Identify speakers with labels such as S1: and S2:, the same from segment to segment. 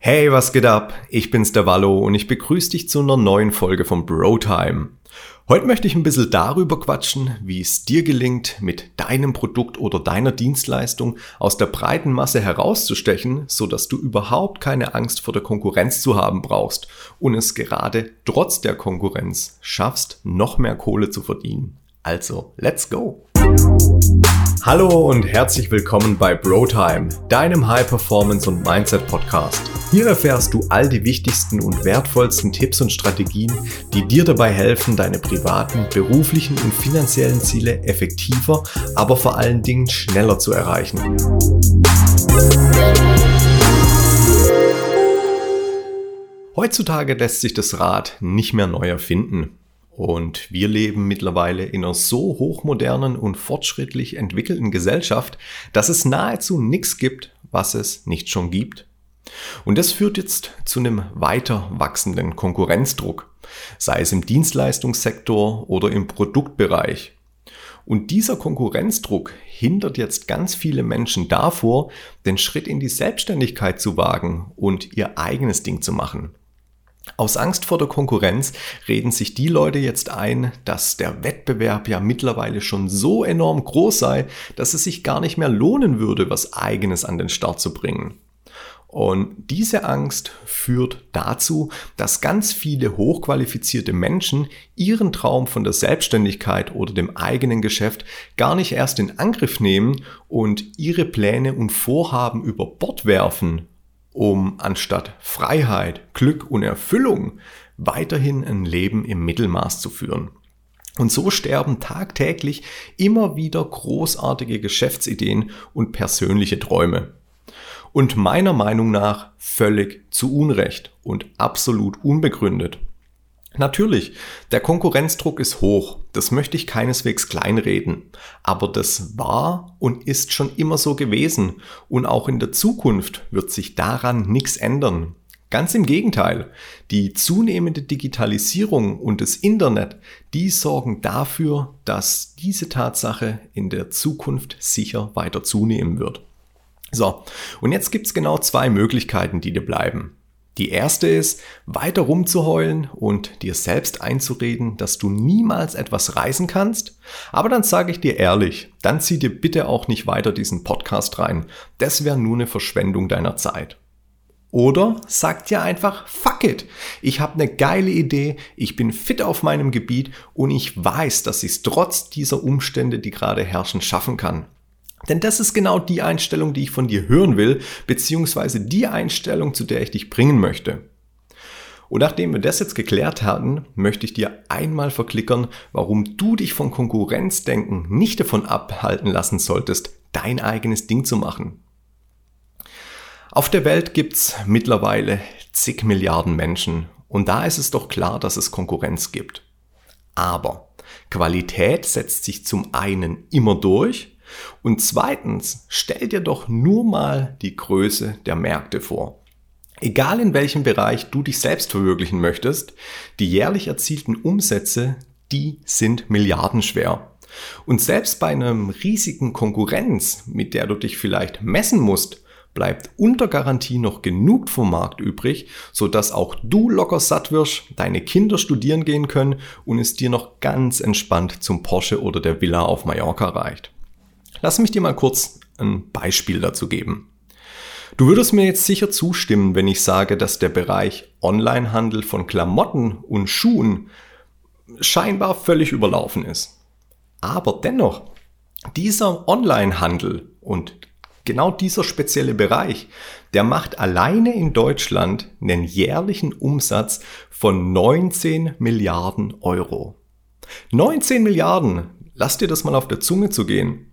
S1: Hey, was geht ab? Ich bin's der Wallo und ich begrüße dich zu einer neuen Folge von Brotime. Heute möchte ich ein bisschen darüber quatschen, wie es dir gelingt, mit deinem Produkt oder deiner Dienstleistung aus der breiten Masse herauszustechen, so dass du überhaupt keine Angst vor der Konkurrenz zu haben brauchst und es gerade trotz der Konkurrenz schaffst, noch mehr Kohle zu verdienen. Also, let's go! Hallo und herzlich willkommen bei BroTime, deinem High Performance und Mindset Podcast. Hier erfährst du all die wichtigsten und wertvollsten Tipps und Strategien, die dir dabei helfen, deine privaten, beruflichen und finanziellen Ziele effektiver, aber vor allen Dingen schneller zu erreichen. Heutzutage lässt sich das Rad nicht mehr neu erfinden. Und wir leben mittlerweile in einer so hochmodernen und fortschrittlich entwickelten Gesellschaft, dass es nahezu nichts gibt, was es nicht schon gibt. Und das führt jetzt zu einem weiter wachsenden Konkurrenzdruck, sei es im Dienstleistungssektor oder im Produktbereich. Und dieser Konkurrenzdruck hindert jetzt ganz viele Menschen davor, den Schritt in die Selbstständigkeit zu wagen und ihr eigenes Ding zu machen. Aus Angst vor der Konkurrenz reden sich die Leute jetzt ein, dass der Wettbewerb ja mittlerweile schon so enorm groß sei, dass es sich gar nicht mehr lohnen würde, was eigenes an den Start zu bringen. Und diese Angst führt dazu, dass ganz viele hochqualifizierte Menschen ihren Traum von der Selbstständigkeit oder dem eigenen Geschäft gar nicht erst in Angriff nehmen und ihre Pläne und Vorhaben über Bord werfen um anstatt Freiheit, Glück und Erfüllung weiterhin ein Leben im Mittelmaß zu führen. Und so sterben tagtäglich immer wieder großartige Geschäftsideen und persönliche Träume. Und meiner Meinung nach völlig zu Unrecht und absolut unbegründet. Natürlich, der Konkurrenzdruck ist hoch, das möchte ich keineswegs kleinreden, aber das war und ist schon immer so gewesen und auch in der Zukunft wird sich daran nichts ändern. Ganz im Gegenteil, die zunehmende Digitalisierung und das Internet, die sorgen dafür, dass diese Tatsache in der Zukunft sicher weiter zunehmen wird. So, und jetzt gibt's genau zwei Möglichkeiten, die dir bleiben. Die erste ist, weiter rumzuheulen und dir selbst einzureden, dass du niemals etwas reisen kannst. Aber dann sage ich dir ehrlich, dann zieh dir bitte auch nicht weiter diesen Podcast rein. Das wäre nur eine Verschwendung deiner Zeit. Oder sag dir einfach, fuck it. Ich habe eine geile Idee, ich bin fit auf meinem Gebiet und ich weiß, dass ich es trotz dieser Umstände, die gerade herrschen, schaffen kann. Denn das ist genau die Einstellung, die ich von dir hören will, beziehungsweise die Einstellung, zu der ich dich bringen möchte. Und nachdem wir das jetzt geklärt hatten, möchte ich dir einmal verklickern, warum du dich von Konkurrenzdenken nicht davon abhalten lassen solltest, dein eigenes Ding zu machen. Auf der Welt gibt's mittlerweile zig Milliarden Menschen und da ist es doch klar, dass es Konkurrenz gibt. Aber Qualität setzt sich zum einen immer durch und zweitens, stell dir doch nur mal die Größe der Märkte vor. Egal in welchem Bereich du dich selbst verwirklichen möchtest, die jährlich erzielten Umsätze, die sind milliardenschwer. Und selbst bei einem riesigen Konkurrenz, mit der du dich vielleicht messen musst, bleibt unter Garantie noch genug vom Markt übrig, so dass auch du locker satt wirst, deine Kinder studieren gehen können und es dir noch ganz entspannt zum Porsche oder der Villa auf Mallorca reicht. Lass mich dir mal kurz ein Beispiel dazu geben. Du würdest mir jetzt sicher zustimmen, wenn ich sage, dass der Bereich Onlinehandel von Klamotten und Schuhen scheinbar völlig überlaufen ist. Aber dennoch, dieser Onlinehandel und genau dieser spezielle Bereich, der macht alleine in Deutschland einen jährlichen Umsatz von 19 Milliarden Euro. 19 Milliarden, lass dir das mal auf der Zunge zu gehen.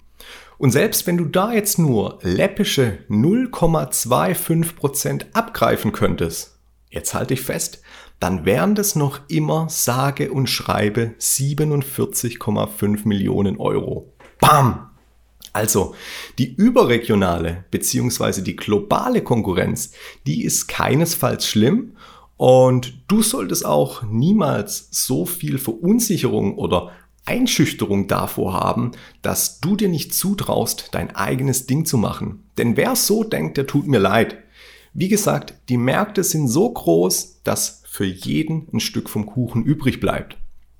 S1: Und selbst wenn du da jetzt nur läppische 0,25% abgreifen könntest, jetzt halte ich fest, dann wären das noch immer sage und schreibe 47,5 Millionen Euro. Bam! Also, die überregionale bzw. die globale Konkurrenz, die ist keinesfalls schlimm und du solltest auch niemals so viel Verunsicherung oder Einschüchterung davor haben, dass du dir nicht zutraust, dein eigenes Ding zu machen. Denn wer so denkt, der tut mir leid. Wie gesagt, die Märkte sind so groß, dass für jeden ein Stück vom Kuchen übrig bleibt.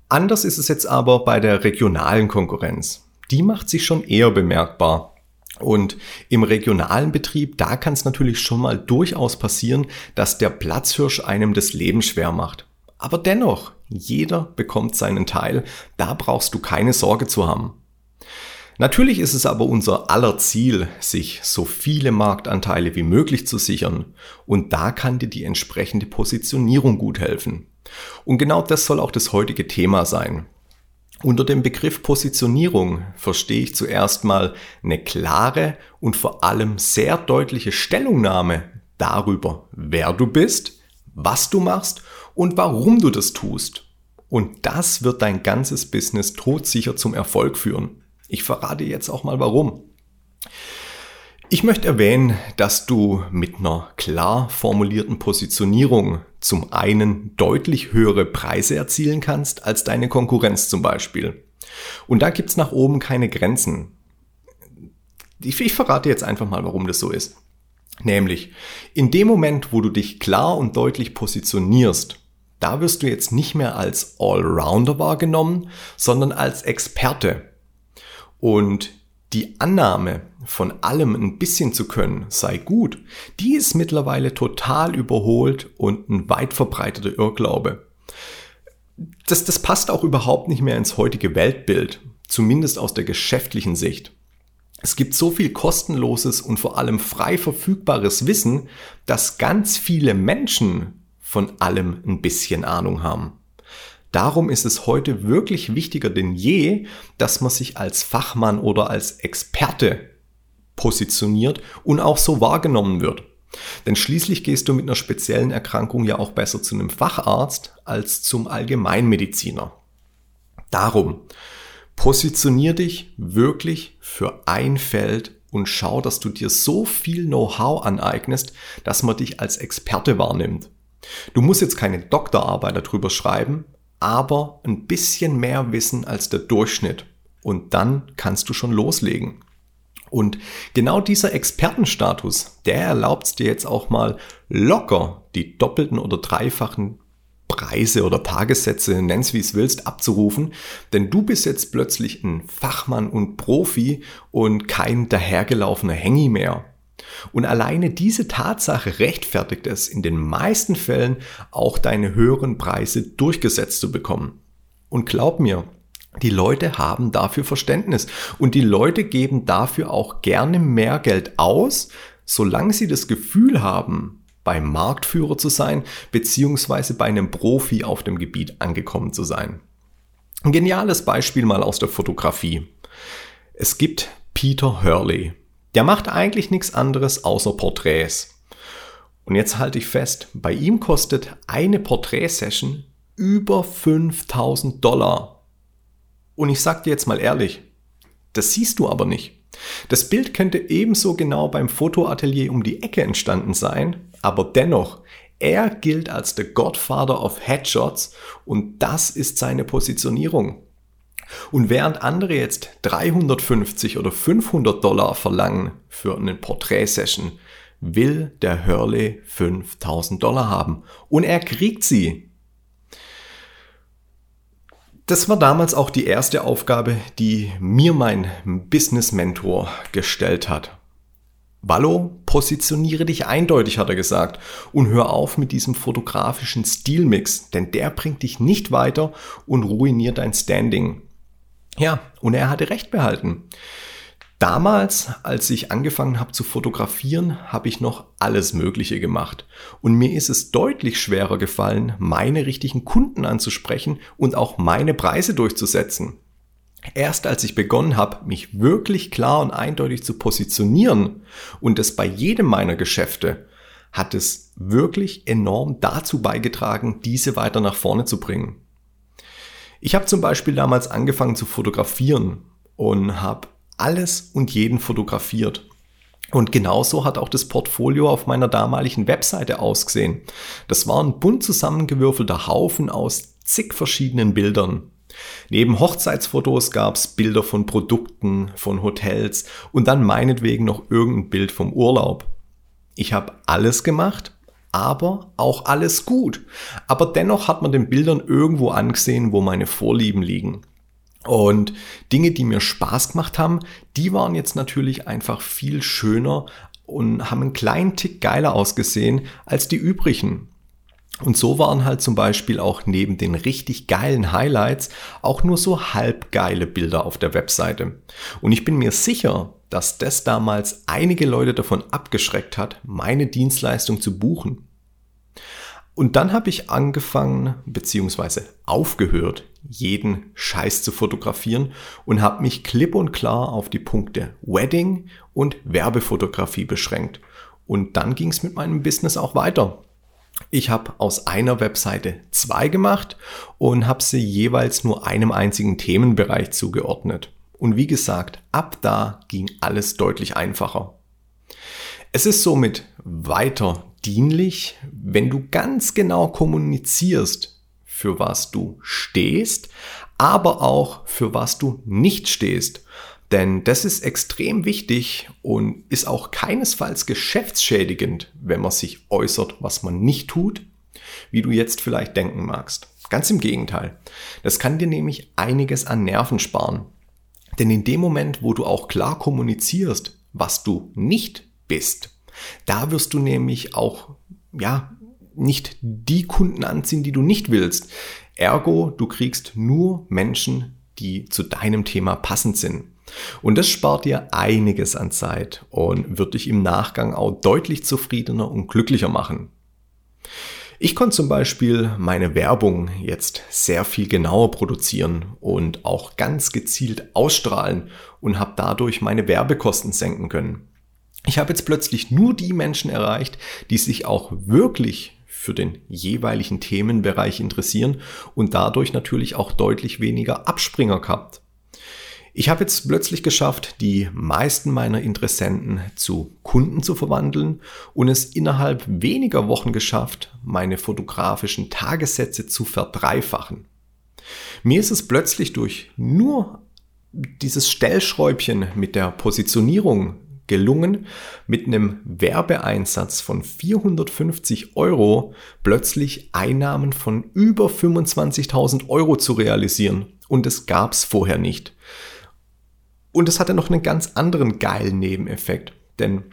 S1: Anders ist es jetzt aber bei der regionalen Konkurrenz. Die macht sich schon eher bemerkbar. Und im regionalen Betrieb, da kann es natürlich schon mal durchaus passieren, dass der Platzhirsch einem das Leben schwer macht. Aber dennoch, jeder bekommt seinen Teil, da brauchst du keine Sorge zu haben. Natürlich ist es aber unser aller Ziel, sich so viele Marktanteile wie möglich zu sichern. Und da kann dir die entsprechende Positionierung gut helfen. Und genau das soll auch das heutige Thema sein. Unter dem Begriff Positionierung verstehe ich zuerst mal eine klare und vor allem sehr deutliche Stellungnahme darüber, wer du bist, was du machst und warum du das tust. Und das wird dein ganzes Business todsicher zum Erfolg führen. Ich verrate jetzt auch mal warum. Ich möchte erwähnen, dass du mit einer klar formulierten Positionierung zum einen deutlich höhere Preise erzielen kannst als deine Konkurrenz zum Beispiel. Und da gibt's nach oben keine Grenzen. Ich, ich verrate jetzt einfach mal, warum das so ist. Nämlich, in dem Moment, wo du dich klar und deutlich positionierst, da wirst du jetzt nicht mehr als Allrounder wahrgenommen, sondern als Experte. Und die Annahme, von allem ein bisschen zu können, sei gut, die ist mittlerweile total überholt und ein weit verbreiteter Irrglaube. Das, das passt auch überhaupt nicht mehr ins heutige Weltbild, zumindest aus der geschäftlichen Sicht. Es gibt so viel kostenloses und vor allem frei verfügbares Wissen, dass ganz viele Menschen von allem ein bisschen Ahnung haben. Darum ist es heute wirklich wichtiger denn je, dass man sich als Fachmann oder als Experte positioniert und auch so wahrgenommen wird. Denn schließlich gehst du mit einer speziellen Erkrankung ja auch besser zu einem Facharzt als zum Allgemeinmediziner. Darum, positionier dich wirklich für ein Feld und schau, dass du dir so viel Know-how aneignest, dass man dich als Experte wahrnimmt. Du musst jetzt keine Doktorarbeit darüber schreiben, aber ein bisschen mehr wissen als der Durchschnitt. Und dann kannst du schon loslegen. Und genau dieser Expertenstatus, der erlaubt es dir jetzt auch mal locker die doppelten oder dreifachen Preise oder Tagessätze, nenn's wie es willst, abzurufen, denn du bist jetzt plötzlich ein Fachmann und Profi und kein dahergelaufener Hängi mehr. Und alleine diese Tatsache rechtfertigt es in den meisten Fällen auch deine höheren Preise durchgesetzt zu bekommen. Und glaub mir, die Leute haben dafür Verständnis und die Leute geben dafür auch gerne mehr Geld aus, solange sie das Gefühl haben, beim Marktführer zu sein, beziehungsweise bei einem Profi auf dem Gebiet angekommen zu sein. Ein geniales Beispiel mal aus der Fotografie. Es gibt Peter Hurley. Der macht eigentlich nichts anderes außer Porträts. Und jetzt halte ich fest, bei ihm kostet eine Porträtsession über 5000 Dollar. Und ich sag dir jetzt mal ehrlich, das siehst du aber nicht. Das Bild könnte ebenso genau beim Fotoatelier um die Ecke entstanden sein, aber dennoch, er gilt als der Godfather of Headshots und das ist seine Positionierung. Und während andere jetzt 350 oder 500 Dollar verlangen für eine Porträtsession, will der Hurley 5000 Dollar haben. Und er kriegt sie. Das war damals auch die erste Aufgabe, die mir mein Business Mentor gestellt hat. Wallo, positioniere dich eindeutig, hat er gesagt, und hör auf mit diesem fotografischen Stilmix, denn der bringt dich nicht weiter und ruiniert dein Standing. Ja, und er hatte recht behalten. Damals, als ich angefangen habe zu fotografieren, habe ich noch alles Mögliche gemacht. Und mir ist es deutlich schwerer gefallen, meine richtigen Kunden anzusprechen und auch meine Preise durchzusetzen. Erst als ich begonnen habe, mich wirklich klar und eindeutig zu positionieren und es bei jedem meiner Geschäfte, hat es wirklich enorm dazu beigetragen, diese weiter nach vorne zu bringen. Ich habe zum Beispiel damals angefangen zu fotografieren und habe alles und jeden fotografiert. Und genauso hat auch das Portfolio auf meiner damaligen Webseite ausgesehen. Das war ein bunt zusammengewürfelter Haufen aus zig verschiedenen Bildern. Neben Hochzeitsfotos gab's Bilder von Produkten, von Hotels und dann meinetwegen noch irgendein Bild vom Urlaub. Ich habe alles gemacht, aber auch alles gut. Aber dennoch hat man den Bildern irgendwo angesehen, wo meine Vorlieben liegen. Und Dinge, die mir Spaß gemacht haben, die waren jetzt natürlich einfach viel schöner und haben einen kleinen Tick geiler ausgesehen als die übrigen. Und so waren halt zum Beispiel auch neben den richtig geilen Highlights auch nur so halbgeile Bilder auf der Webseite. Und ich bin mir sicher, dass das damals einige Leute davon abgeschreckt hat, meine Dienstleistung zu buchen. Und dann habe ich angefangen bzw. aufgehört, jeden Scheiß zu fotografieren und habe mich klipp und klar auf die Punkte Wedding und Werbefotografie beschränkt. Und dann ging es mit meinem Business auch weiter. Ich habe aus einer Webseite zwei gemacht und habe sie jeweils nur einem einzigen Themenbereich zugeordnet. Und wie gesagt, ab da ging alles deutlich einfacher. Es ist somit weiter dienlich, wenn du ganz genau kommunizierst, für was du stehst, aber auch für was du nicht stehst. Denn das ist extrem wichtig und ist auch keinesfalls geschäftsschädigend, wenn man sich äußert, was man nicht tut, wie du jetzt vielleicht denken magst. Ganz im Gegenteil. Das kann dir nämlich einiges an Nerven sparen. Denn in dem Moment, wo du auch klar kommunizierst, was du nicht bist, da wirst du nämlich auch, ja, nicht die Kunden anziehen, die du nicht willst. Ergo, du kriegst nur Menschen, die zu deinem Thema passend sind. Und das spart dir einiges an Zeit und wird dich im Nachgang auch deutlich zufriedener und glücklicher machen. Ich konnte zum Beispiel meine Werbung jetzt sehr viel genauer produzieren und auch ganz gezielt ausstrahlen und habe dadurch meine Werbekosten senken können. Ich habe jetzt plötzlich nur die Menschen erreicht, die sich auch wirklich für den jeweiligen Themenbereich interessieren und dadurch natürlich auch deutlich weniger Abspringer gehabt. Ich habe jetzt plötzlich geschafft, die meisten meiner Interessenten zu Kunden zu verwandeln und es innerhalb weniger Wochen geschafft, meine fotografischen Tagessätze zu verdreifachen. Mir ist es plötzlich durch nur dieses Stellschräubchen mit der Positionierung gelungen, mit einem Werbeeinsatz von 450 Euro plötzlich Einnahmen von über 25.000 Euro zu realisieren. Und es gab es vorher nicht. Und es hatte noch einen ganz anderen geilen Nebeneffekt, denn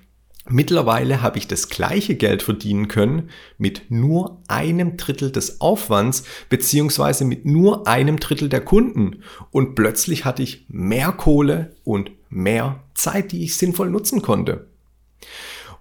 S1: Mittlerweile habe ich das gleiche Geld verdienen können mit nur einem Drittel des Aufwands beziehungsweise mit nur einem Drittel der Kunden. Und plötzlich hatte ich mehr Kohle und mehr Zeit, die ich sinnvoll nutzen konnte.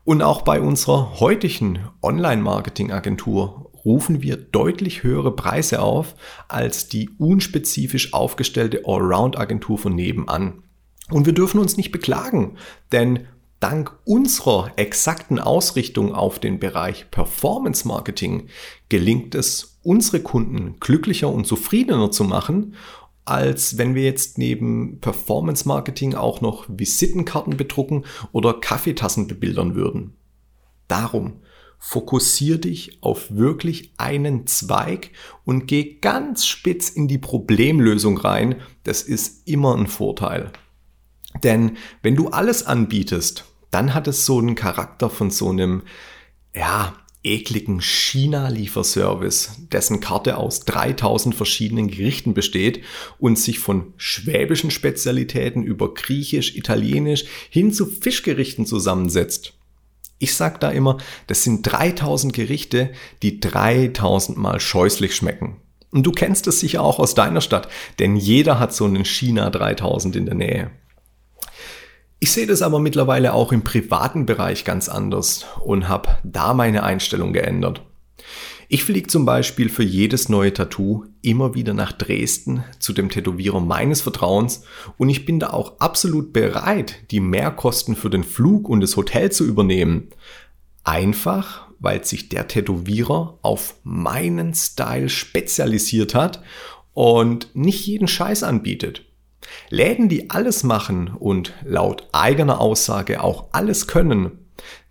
S1: Und auch bei unserer heutigen Online-Marketing-Agentur rufen wir deutlich höhere Preise auf als die unspezifisch aufgestellte Allround-Agentur von nebenan. Und wir dürfen uns nicht beklagen, denn dank unserer exakten Ausrichtung auf den Bereich Performance Marketing gelingt es, unsere Kunden glücklicher und zufriedener zu machen, als wenn wir jetzt neben Performance Marketing auch noch Visitenkarten bedrucken oder Kaffeetassen bebildern würden. Darum fokussier dich auf wirklich einen Zweig und geh ganz spitz in die Problemlösung rein. Das ist immer ein Vorteil. Denn wenn du alles anbietest, dann hat es so einen Charakter von so einem, ja, ekligen China-Lieferservice, dessen Karte aus 3000 verschiedenen Gerichten besteht und sich von schwäbischen Spezialitäten über Griechisch, Italienisch hin zu Fischgerichten zusammensetzt. Ich sag da immer, das sind 3000 Gerichte, die 3000 mal scheußlich schmecken. Und du kennst es sicher auch aus deiner Stadt, denn jeder hat so einen China 3000 in der Nähe. Ich sehe das aber mittlerweile auch im privaten Bereich ganz anders und habe da meine Einstellung geändert. Ich fliege zum Beispiel für jedes neue Tattoo immer wieder nach Dresden zu dem Tätowierer meines Vertrauens und ich bin da auch absolut bereit, die Mehrkosten für den Flug und das Hotel zu übernehmen. Einfach, weil sich der Tätowierer auf meinen Style spezialisiert hat und nicht jeden Scheiß anbietet. Läden, die alles machen und laut eigener Aussage auch alles können,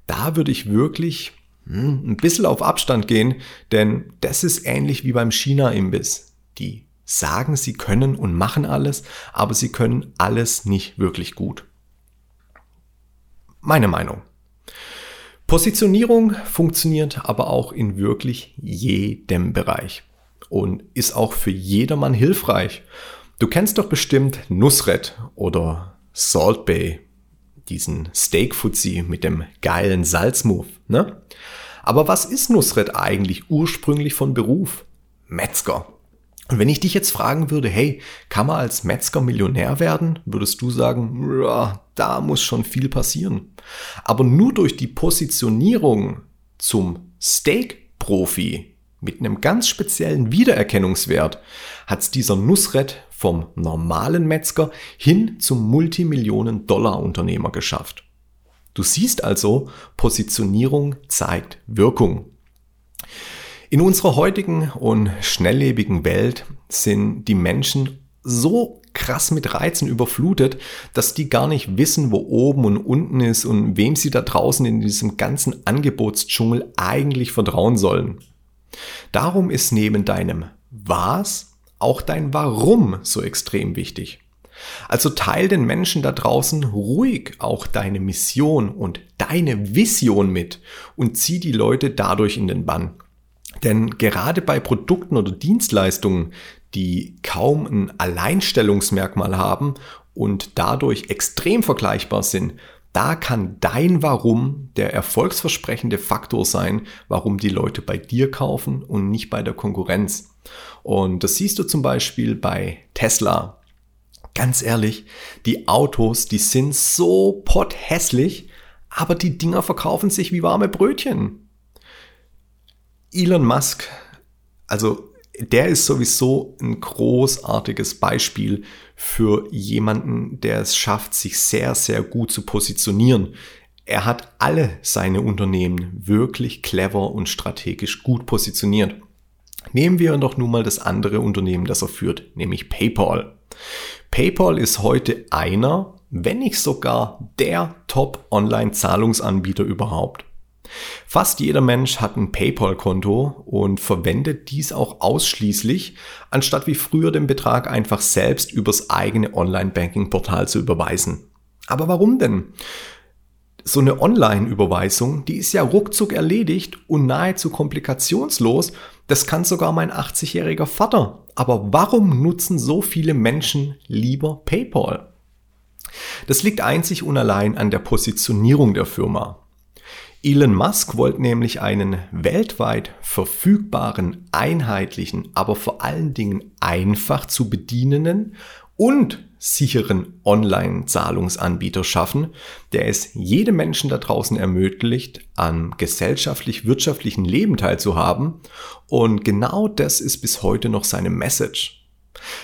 S1: da würde ich wirklich hm, ein bisschen auf Abstand gehen, denn das ist ähnlich wie beim China-Imbiss. Die sagen, sie können und machen alles, aber sie können alles nicht wirklich gut. Meine Meinung. Positionierung funktioniert aber auch in wirklich jedem Bereich und ist auch für jedermann hilfreich. Du kennst doch bestimmt Nusret oder Salt Bay, diesen Steak Fuzzy mit dem geilen Salzmove, ne? Aber was ist Nusret eigentlich ursprünglich von Beruf? Metzger. Und wenn ich dich jetzt fragen würde, hey, kann man als Metzger Millionär werden, würdest du sagen, da muss schon viel passieren. Aber nur durch die Positionierung zum Steak-Profi mit einem ganz speziellen Wiedererkennungswert hat's dieser Nusret vom normalen Metzger hin zum Multimillionen-Dollar-Unternehmer geschafft. Du siehst also, Positionierung zeigt Wirkung. In unserer heutigen und schnelllebigen Welt sind die Menschen so krass mit Reizen überflutet, dass die gar nicht wissen, wo oben und unten ist und wem sie da draußen in diesem ganzen Angebotsdschungel eigentlich vertrauen sollen. Darum ist neben deinem Was auch dein Warum so extrem wichtig. Also teil den Menschen da draußen ruhig auch deine Mission und deine Vision mit und zieh die Leute dadurch in den Bann. Denn gerade bei Produkten oder Dienstleistungen, die kaum ein Alleinstellungsmerkmal haben und dadurch extrem vergleichbar sind, da kann dein Warum der erfolgsversprechende Faktor sein, warum die Leute bei dir kaufen und nicht bei der Konkurrenz. Und das siehst du zum Beispiel bei Tesla. Ganz ehrlich, die Autos, die sind so pothässlich, aber die Dinger verkaufen sich wie warme Brötchen. Elon Musk, also der ist sowieso ein großartiges Beispiel für jemanden, der es schafft, sich sehr, sehr gut zu positionieren. Er hat alle seine Unternehmen wirklich clever und strategisch gut positioniert. Nehmen wir doch nun mal das andere Unternehmen, das er führt, nämlich PayPal. PayPal ist heute einer, wenn nicht sogar der Top-Online-Zahlungsanbieter überhaupt. Fast jeder Mensch hat ein PayPal-Konto und verwendet dies auch ausschließlich, anstatt wie früher den Betrag einfach selbst übers eigene Online-Banking-Portal zu überweisen. Aber warum denn? So eine Online-Überweisung, die ist ja ruckzuck erledigt und nahezu komplikationslos. Das kann sogar mein 80-jähriger Vater. Aber warum nutzen so viele Menschen lieber PayPal? Das liegt einzig und allein an der Positionierung der Firma. Elon Musk wollte nämlich einen weltweit verfügbaren, einheitlichen, aber vor allen Dingen einfach zu bedienenden und sicheren Online-Zahlungsanbieter schaffen, der es jedem Menschen da draußen ermöglicht, am gesellschaftlich-wirtschaftlichen Leben teilzuhaben. Und genau das ist bis heute noch seine Message.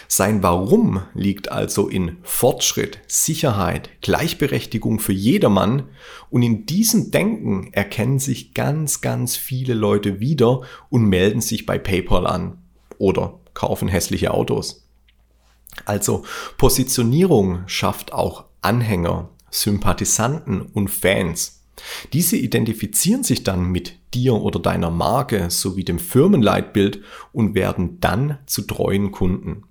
S1: Sein Warum liegt also in Fortschritt, Sicherheit, Gleichberechtigung für jedermann und in diesem Denken erkennen sich ganz, ganz viele Leute wieder und melden sich bei PayPal an oder kaufen hässliche Autos. Also Positionierung schafft auch Anhänger, Sympathisanten und Fans. Diese identifizieren sich dann mit dir oder deiner Marke sowie dem Firmenleitbild und werden dann zu treuen Kunden.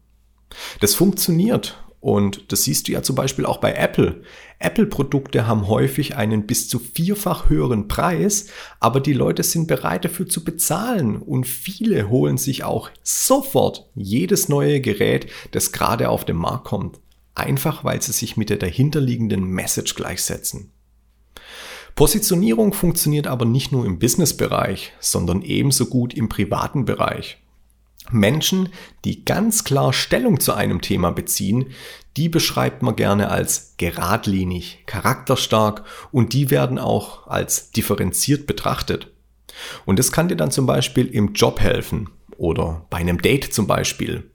S1: Das funktioniert und das siehst du ja zum Beispiel auch bei Apple. Apple-Produkte haben häufig einen bis zu vierfach höheren Preis, aber die Leute sind bereit dafür zu bezahlen und viele holen sich auch sofort jedes neue Gerät, das gerade auf den Markt kommt. Einfach weil sie sich mit der dahinterliegenden Message gleichsetzen. Positionierung funktioniert aber nicht nur im Businessbereich, sondern ebenso gut im privaten Bereich. Menschen, die ganz klar Stellung zu einem Thema beziehen, die beschreibt man gerne als geradlinig, charakterstark und die werden auch als differenziert betrachtet. Und das kann dir dann zum Beispiel im Job helfen oder bei einem Date zum Beispiel.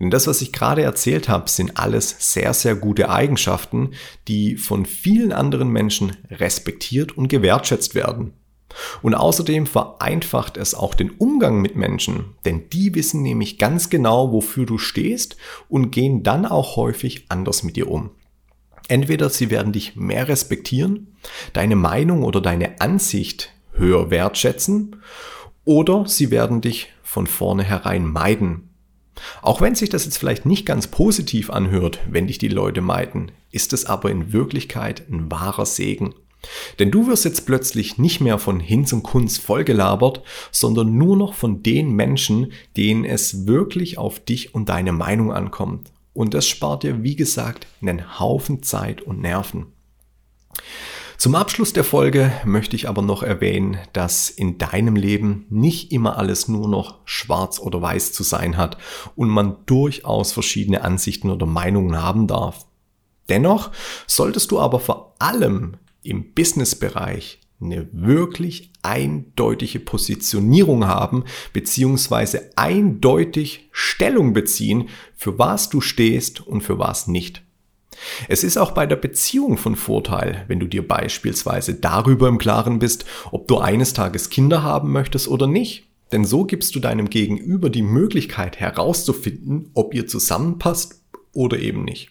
S1: Denn das, was ich gerade erzählt habe, sind alles sehr, sehr gute Eigenschaften, die von vielen anderen Menschen respektiert und gewertschätzt werden. Und außerdem vereinfacht es auch den Umgang mit Menschen, denn die wissen nämlich ganz genau, wofür du stehst und gehen dann auch häufig anders mit dir um. Entweder sie werden dich mehr respektieren, deine Meinung oder deine Ansicht höher wertschätzen, oder sie werden dich von vornherein meiden, auch wenn sich das jetzt vielleicht nicht ganz positiv anhört, wenn dich die Leute meiden, ist es aber in Wirklichkeit ein wahrer Segen. Denn du wirst jetzt plötzlich nicht mehr von Hinz und Kunz vollgelabert, sondern nur noch von den Menschen, denen es wirklich auf dich und deine Meinung ankommt. Und das spart dir, wie gesagt, einen Haufen Zeit und Nerven. Zum Abschluss der Folge möchte ich aber noch erwähnen, dass in deinem Leben nicht immer alles nur noch schwarz oder weiß zu sein hat und man durchaus verschiedene Ansichten oder Meinungen haben darf. Dennoch solltest du aber vor allem im Businessbereich eine wirklich eindeutige Positionierung haben, beziehungsweise eindeutig Stellung beziehen, für was du stehst und für was nicht. Es ist auch bei der Beziehung von Vorteil, wenn du dir beispielsweise darüber im Klaren bist, ob du eines Tages Kinder haben möchtest oder nicht. Denn so gibst du deinem Gegenüber die Möglichkeit herauszufinden, ob ihr zusammenpasst oder eben nicht.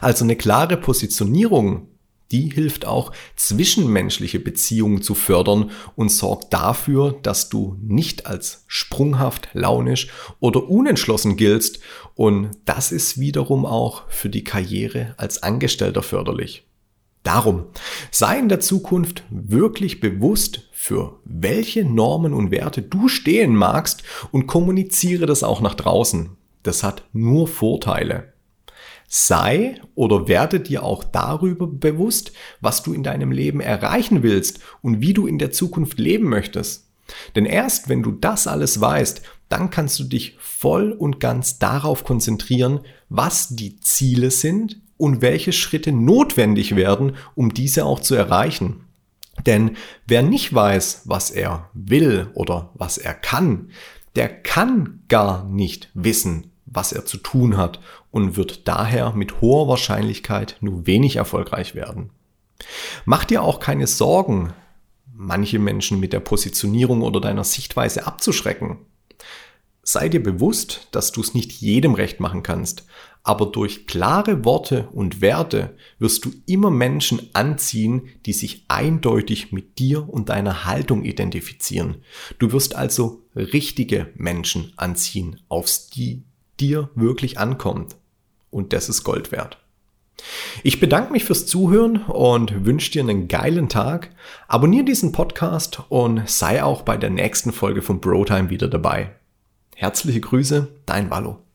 S1: Also eine klare Positionierung die hilft auch, zwischenmenschliche Beziehungen zu fördern und sorgt dafür, dass du nicht als sprunghaft, launisch oder unentschlossen giltst. Und das ist wiederum auch für die Karriere als Angestellter förderlich. Darum, sei in der Zukunft wirklich bewusst, für welche Normen und Werte du stehen magst und kommuniziere das auch nach draußen. Das hat nur Vorteile. Sei oder werde dir auch darüber bewusst, was du in deinem Leben erreichen willst und wie du in der Zukunft leben möchtest. Denn erst wenn du das alles weißt, dann kannst du dich voll und ganz darauf konzentrieren, was die Ziele sind und welche Schritte notwendig werden, um diese auch zu erreichen. Denn wer nicht weiß, was er will oder was er kann, der kann gar nicht wissen, was er zu tun hat und wird daher mit hoher Wahrscheinlichkeit nur wenig erfolgreich werden. Mach dir auch keine Sorgen, manche Menschen mit der Positionierung oder deiner Sichtweise abzuschrecken. Sei dir bewusst, dass du es nicht jedem recht machen kannst, aber durch klare Worte und Werte wirst du immer Menschen anziehen, die sich eindeutig mit dir und deiner Haltung identifizieren. Du wirst also richtige Menschen anziehen, aufs die dir wirklich ankommt. Und das ist Gold wert. Ich bedanke mich fürs Zuhören und wünsche dir einen geilen Tag. Abonniere diesen Podcast und sei auch bei der nächsten Folge von BroTime wieder dabei. Herzliche Grüße, dein Wallo.